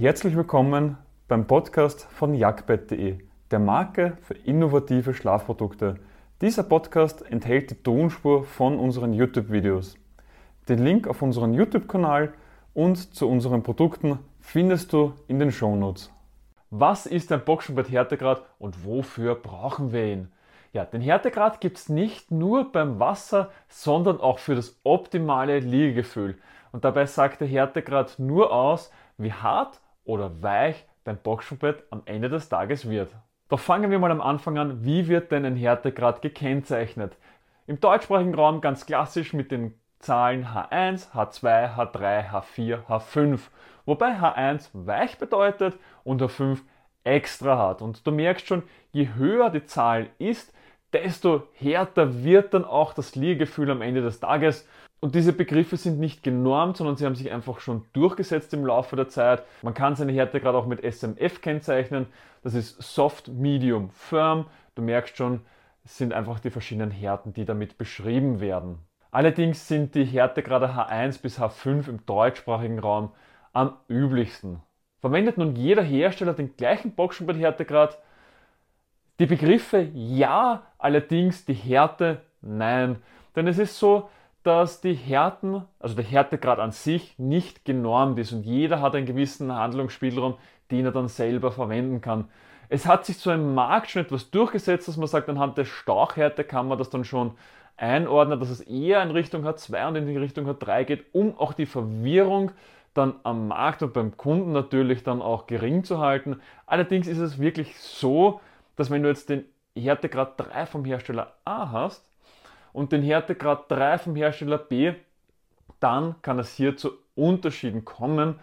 Herzlich willkommen beim Podcast von jagdbett.de, der Marke für innovative Schlafprodukte. Dieser Podcast enthält die Tonspur von unseren YouTube-Videos. Den Link auf unseren YouTube-Kanal und zu unseren Produkten findest du in den Shownotes. Was ist ein Boxenbett Härtegrad und wofür brauchen wir ihn? Ja, den Härtegrad gibt es nicht nur beim Wasser, sondern auch für das optimale Liegegefühl. Und dabei sagt der Härtegrad nur aus, wie hart oder weich dein Boxenbett am Ende des Tages wird. Doch fangen wir mal am Anfang an, wie wird denn ein Härtegrad gekennzeichnet? Im deutschsprachigen Raum ganz klassisch mit den Zahlen H1, H2, H3, H4, H5. Wobei H1 weich bedeutet und H5 extra hart. Und du merkst schon, je höher die Zahl ist, desto härter wird dann auch das Liegefühl am Ende des Tages. Und diese Begriffe sind nicht genormt, sondern sie haben sich einfach schon durchgesetzt im Laufe der Zeit. Man kann seine Härte gerade auch mit SMF kennzeichnen. Das ist Soft, Medium, Firm. Du merkst schon, es sind einfach die verschiedenen Härten, die damit beschrieben werden. Allerdings sind die Härtegrade H1 bis H5 im deutschsprachigen Raum am üblichsten. Verwendet nun jeder Hersteller den gleichen Boxenbett-Härtegrad? Die Begriffe ja, allerdings die Härte nein. Denn es ist so, dass die Härten, also der Härtegrad an sich nicht genormt ist und jeder hat einen gewissen Handlungsspielraum, den er dann selber verwenden kann. Es hat sich zu einem Markt schon etwas durchgesetzt, dass man sagt, anhand der Stauchhärte kann man das dann schon einordnen, dass es eher in Richtung H2 und in Richtung H3 geht, um auch die Verwirrung dann am Markt und beim Kunden natürlich dann auch gering zu halten. Allerdings ist es wirklich so, dass wenn du jetzt den Härtegrad 3 vom Hersteller A hast, und den Härtegrad 3 vom Hersteller B, dann kann es hier zu Unterschieden kommen,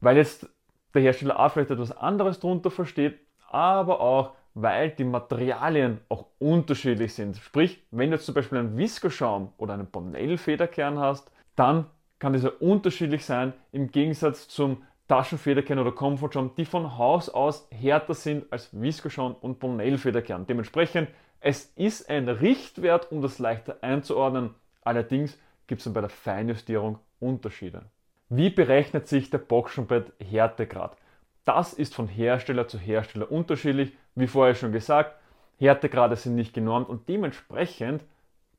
weil jetzt der Hersteller A vielleicht etwas anderes darunter versteht, aber auch weil die Materialien auch unterschiedlich sind. Sprich, wenn du jetzt zum Beispiel einen Viskoschaum oder einen Bonell-Federkern hast, dann kann dieser unterschiedlich sein im Gegensatz zum Taschenfederkern oder Comfortschaum, die von Haus aus härter sind als Viskoschaum und Bonell-Federkern. Dementsprechend es ist ein Richtwert, um das leichter einzuordnen. Allerdings gibt es bei der Feinjustierung Unterschiede. Wie berechnet sich der Boxenbett Härtegrad? Das ist von Hersteller zu Hersteller unterschiedlich. Wie vorher schon gesagt, Härtegrade sind nicht genormt und dementsprechend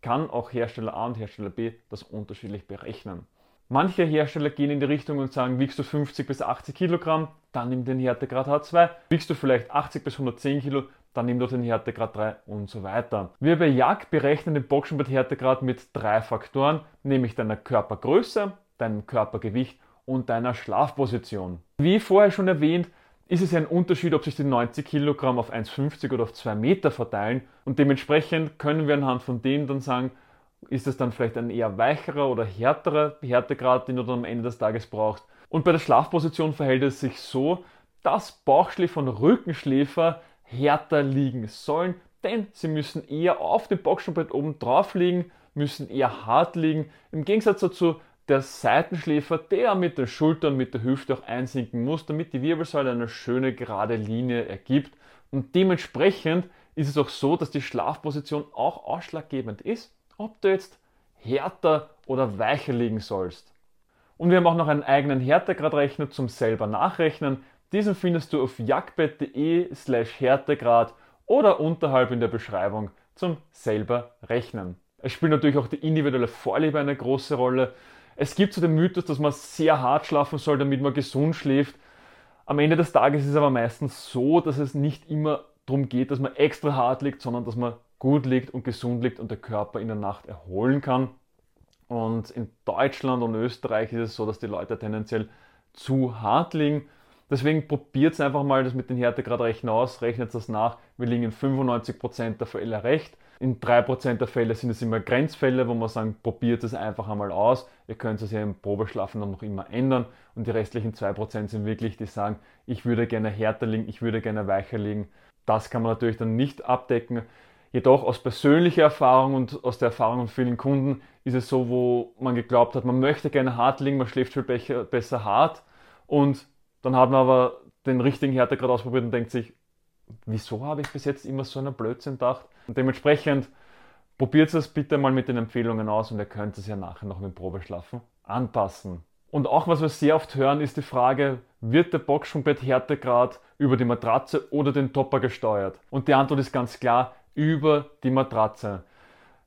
kann auch Hersteller A und Hersteller B das unterschiedlich berechnen. Manche Hersteller gehen in die Richtung und sagen, wiegst du 50 bis 80 Kilogramm, dann nimm den Härtegrad H2. Wiegst du vielleicht 80 bis 110 Kilo, dann nimm doch den Härtegrad 3 und so weiter. Wir bei Jagd berechnen den Boxenbett-Härtegrad mit drei Faktoren, nämlich deiner Körpergröße, deinem Körpergewicht und deiner Schlafposition. Wie vorher schon erwähnt, ist es ein Unterschied, ob sich die 90 Kilogramm auf 1,50 oder auf 2 Meter verteilen und dementsprechend können wir anhand von dem dann sagen, ist es dann vielleicht ein eher weicherer oder härterer Härtegrad, den du dann am Ende des Tages brauchst. Und bei der Schlafposition verhält es sich so, dass Bauchschläfer und Rückenschläfer härter liegen sollen, denn sie müssen eher auf dem Boxenbrett oben drauf liegen, müssen eher hart liegen. Im Gegensatz dazu der Seitenschläfer, der mit den Schultern, mit der Hüfte auch einsinken muss, damit die Wirbelsäule eine schöne gerade Linie ergibt. Und dementsprechend ist es auch so, dass die Schlafposition auch ausschlaggebend ist, ob du jetzt härter oder weicher liegen sollst. Und wir haben auch noch einen eigenen Härtegradrechner zum selber nachrechnen. Diesen findest du auf jagdbett.de slash Härtegrad oder unterhalb in der Beschreibung zum selber rechnen. Es spielt natürlich auch die individuelle Vorliebe eine große Rolle. Es gibt so den Mythos, dass man sehr hart schlafen soll, damit man gesund schläft. Am Ende des Tages ist es aber meistens so, dass es nicht immer darum geht, dass man extra hart liegt, sondern dass man gut liegt und gesund liegt und der Körper in der Nacht erholen kann. Und in Deutschland und Österreich ist es so, dass die Leute tendenziell zu hart liegen. Deswegen probiert es einfach mal das mit den Härtegradrechten aus, rechnet das nach. Wir liegen in 95% der Fälle recht. In 3% der Fälle sind es immer Grenzfälle, wo man sagen, probiert es einfach einmal aus. Ihr könnt es ja im Probeschlafen dann noch immer ändern. Und die restlichen 2% sind wirklich, die sagen, ich würde gerne härter liegen, ich würde gerne weicher liegen. Das kann man natürlich dann nicht abdecken. Jedoch aus persönlicher Erfahrung und aus der Erfahrung von vielen Kunden ist es so, wo man geglaubt hat, man möchte gerne hart liegen, man schläft viel besser hart und dann hat man aber den richtigen Härtegrad ausprobiert und denkt sich, wieso habe ich bis jetzt immer so einen Blödsinn gedacht? Und dementsprechend probiert es bitte mal mit den Empfehlungen aus und ihr könnt es ja nachher noch mit Probeschlafen anpassen. Und auch was wir sehr oft hören, ist die Frage, wird der Boxsprungbett Härtegrad über die Matratze oder den Topper gesteuert? Und die Antwort ist ganz klar, über die Matratze.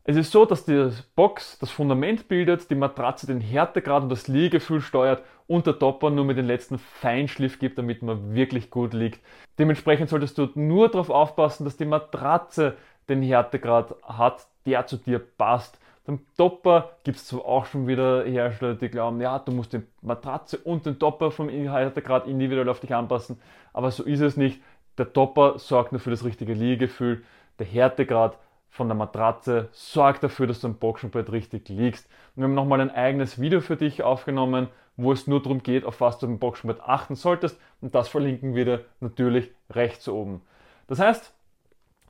Es ist so, dass die Box das Fundament bildet, die Matratze den Härtegrad und das Liegefühl steuert und der Topper nur mit den letzten Feinschliff gibt, damit man wirklich gut liegt. Dementsprechend solltest du nur darauf aufpassen, dass die Matratze den Härtegrad hat, der zu dir passt. Beim Topper gibt es zwar auch schon wieder Hersteller, die glauben, ja, du musst die Matratze und den Topper vom Härtegrad individuell auf dich anpassen, aber so ist es nicht. Der Topper sorgt nur für das richtige Liegegefühl, der Härtegrad von der Matratze sorgt dafür, dass du am Boxenbrett richtig liegst. Und wir haben nochmal ein eigenes Video für dich aufgenommen, wo es nur darum geht, auf was du beim Boxenbrett achten solltest. Und das verlinken wir dir natürlich rechts oben. Das heißt,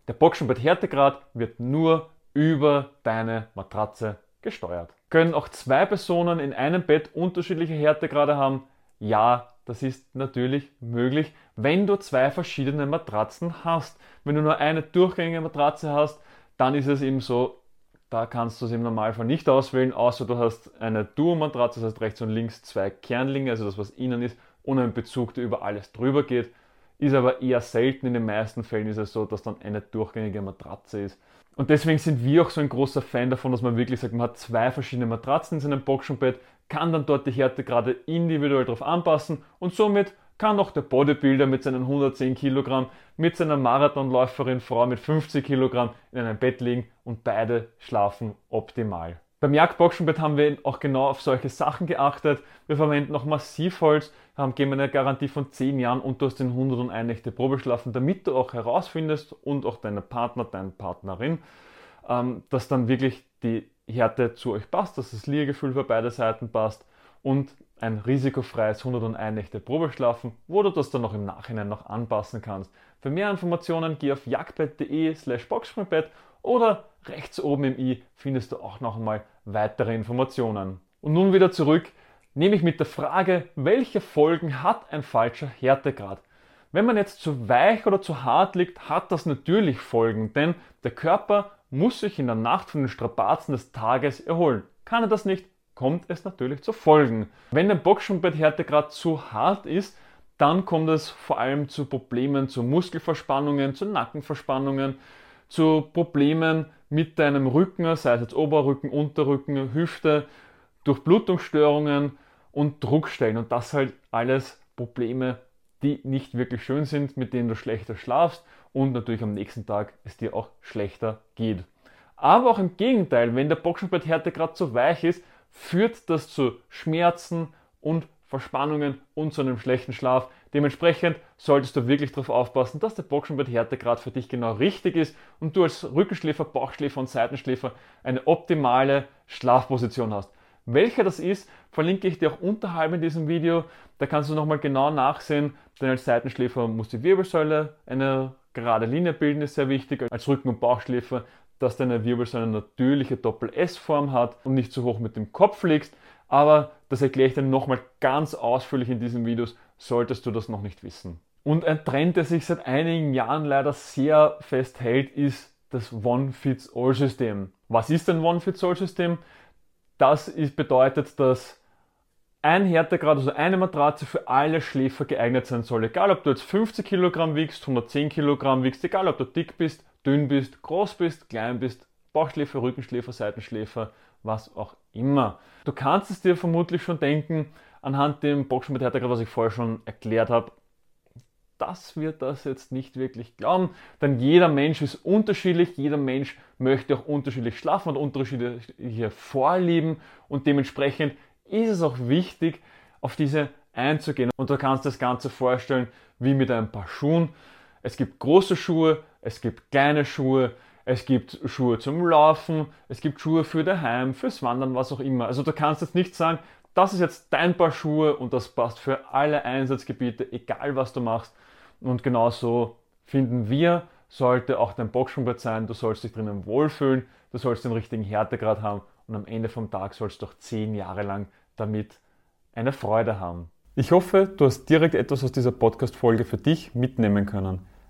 der Boxenbrett Härtegrad wird nur über deine Matratze gesteuert. Können auch zwei Personen in einem Bett unterschiedliche Härtegrade haben? Ja, das ist natürlich möglich, wenn du zwei verschiedene Matratzen hast. Wenn du nur eine durchgängige Matratze hast, dann ist es eben so, da kannst du es im Normalfall nicht auswählen, außer du hast eine Duo-Matratze, das heißt rechts und links zwei Kernlinge, also das, was innen ist, und einen Bezug, der über alles drüber geht. Ist aber eher selten, in den meisten Fällen ist es so, dass dann eine durchgängige Matratze ist. Und deswegen sind wir auch so ein großer Fan davon, dass man wirklich sagt, man hat zwei verschiedene Matratzen in seinem Boxenbett, kann dann dort die Härtegrade individuell darauf anpassen und somit kann auch der Bodybuilder mit seinen 110 Kilogramm mit seiner Marathonläuferin Frau mit 50 Kilogramm in einem Bett liegen und beide schlafen optimal. Beim Jagdboxenbett haben wir auch genau auf solche Sachen geachtet. Wir verwenden noch Massivholz, haben, geben eine Garantie von 10 Jahren und du hast den 101 Nächte Probeschlafen, damit du auch herausfindest und auch deine Partner, deine Partnerin, ähm, dass dann wirklich die Härte zu euch passt, dass das Liegegefühl für beide Seiten passt und ein risikofreies 101 Nächte Probeschlafen, wo du das dann noch im Nachhinein noch anpassen kannst. Für mehr Informationen geh auf jagdbett.de slash boxspringbett oder rechts oben im i findest du auch noch einmal weitere Informationen. Und nun wieder zurück, nämlich mit der Frage, welche Folgen hat ein falscher Härtegrad? Wenn man jetzt zu weich oder zu hart liegt, hat das natürlich Folgen, denn der Körper muss sich in der Nacht von den Strapazen des Tages erholen. Kann er das nicht, kommt es natürlich zu Folgen. Wenn der Boxsprungbetthärtegrad zu hart ist, dann kommt es vor allem zu Problemen, zu Muskelverspannungen, zu Nackenverspannungen, zu Problemen mit deinem Rücken, sei es jetzt Oberrücken, Unterrücken, Hüfte, Durchblutungsstörungen und Druckstellen. Und das halt alles Probleme, die nicht wirklich schön sind, mit denen du schlechter schlafst und natürlich am nächsten Tag es dir auch schlechter geht. Aber auch im Gegenteil, wenn der Boxenbetthärtegrad zu weich ist, führt das zu Schmerzen und Verspannungen und zu einem schlechten Schlaf. Dementsprechend solltest du wirklich darauf aufpassen, dass der Boxenbetthärtegrad für dich genau richtig ist und du als Rückenschläfer, Bauchschläfer und Seitenschläfer eine optimale Schlafposition hast. Welcher das ist, verlinke ich dir auch unterhalb in diesem Video. Da kannst du nochmal genau nachsehen, denn als Seitenschläfer muss die Wirbelsäule eine gerade Linie bilden, ist sehr wichtig. Als Rücken- und Bauchschläfer dass deine Wirbelsäule eine natürliche Doppel-S-Form hat und nicht zu hoch mit dem Kopf liegst. Aber das erkläre ich dir nochmal ganz ausführlich in diesen Videos, solltest du das noch nicht wissen. Und ein Trend, der sich seit einigen Jahren leider sehr festhält, ist das One-Fits-All-System. Was ist ein One-Fits-All-System? Das ist, bedeutet, dass ein Härtegrad, also eine Matratze für alle Schläfer geeignet sein soll. Egal, ob du jetzt 50 Kilogramm wiegst, 110 Kilogramm wiegst, egal, ob du dick bist, dünn bist, groß bist, klein bist, Bauchschläfer, Rückenschläfer, Seitenschläfer, was auch immer. Du kannst es dir vermutlich schon denken, anhand dem Boxenbeteiligter, was ich vorher schon erklärt habe, dass wir das jetzt nicht wirklich glauben, denn jeder Mensch ist unterschiedlich, jeder Mensch möchte auch unterschiedlich schlafen und unterschiedliche Vorlieben und dementsprechend ist es auch wichtig, auf diese einzugehen. Und du kannst das Ganze vorstellen wie mit ein paar Schuhen. Es gibt große Schuhe, es gibt kleine Schuhe, es gibt Schuhe zum Laufen, es gibt Schuhe für daheim, fürs Wandern, was auch immer. Also du kannst jetzt nicht sagen, das ist jetzt dein Paar Schuhe und das passt für alle Einsatzgebiete, egal was du machst. Und genauso finden wir, sollte auch dein Boxschuhbett sein, du sollst dich drinnen wohlfühlen, du sollst den richtigen Härtegrad haben und am Ende vom Tag sollst du auch zehn Jahre lang damit eine Freude haben. Ich hoffe, du hast direkt etwas aus dieser Podcast-Folge für dich mitnehmen können.